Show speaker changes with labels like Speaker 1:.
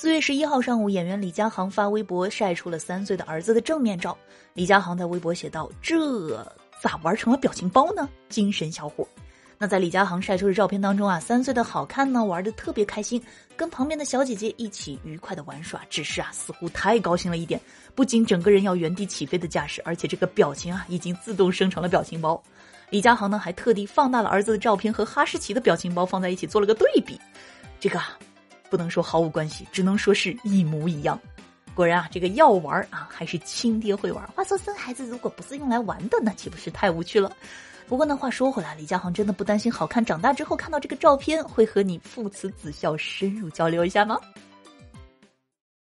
Speaker 1: 四月十一号上午，演员李佳航发微博晒出了三岁的儿子的正面照。李佳航在微博写道：“这咋玩成了表情包呢？精神小伙。”那在李佳航晒出的照片当中啊，三岁的好看呢，玩的特别开心，跟旁边的小姐姐一起愉快的玩耍。只是啊，似乎太高兴了一点，不仅整个人要原地起飞的架势，而且这个表情啊，已经自动生成了表情包。李佳航呢，还特地放大了儿子的照片和哈士奇的表情包放在一起做了个对比。这个啊，不能说毫无关系，只能说是一模一样。果然啊，这个要玩啊，还是亲爹会玩。话说生孩子如果不是用来玩的，那岂不是太无趣了？不过呢，话说回来，李佳航真的不担心好看长大之后看到这个照片会和你父慈子孝深入交流一下吗？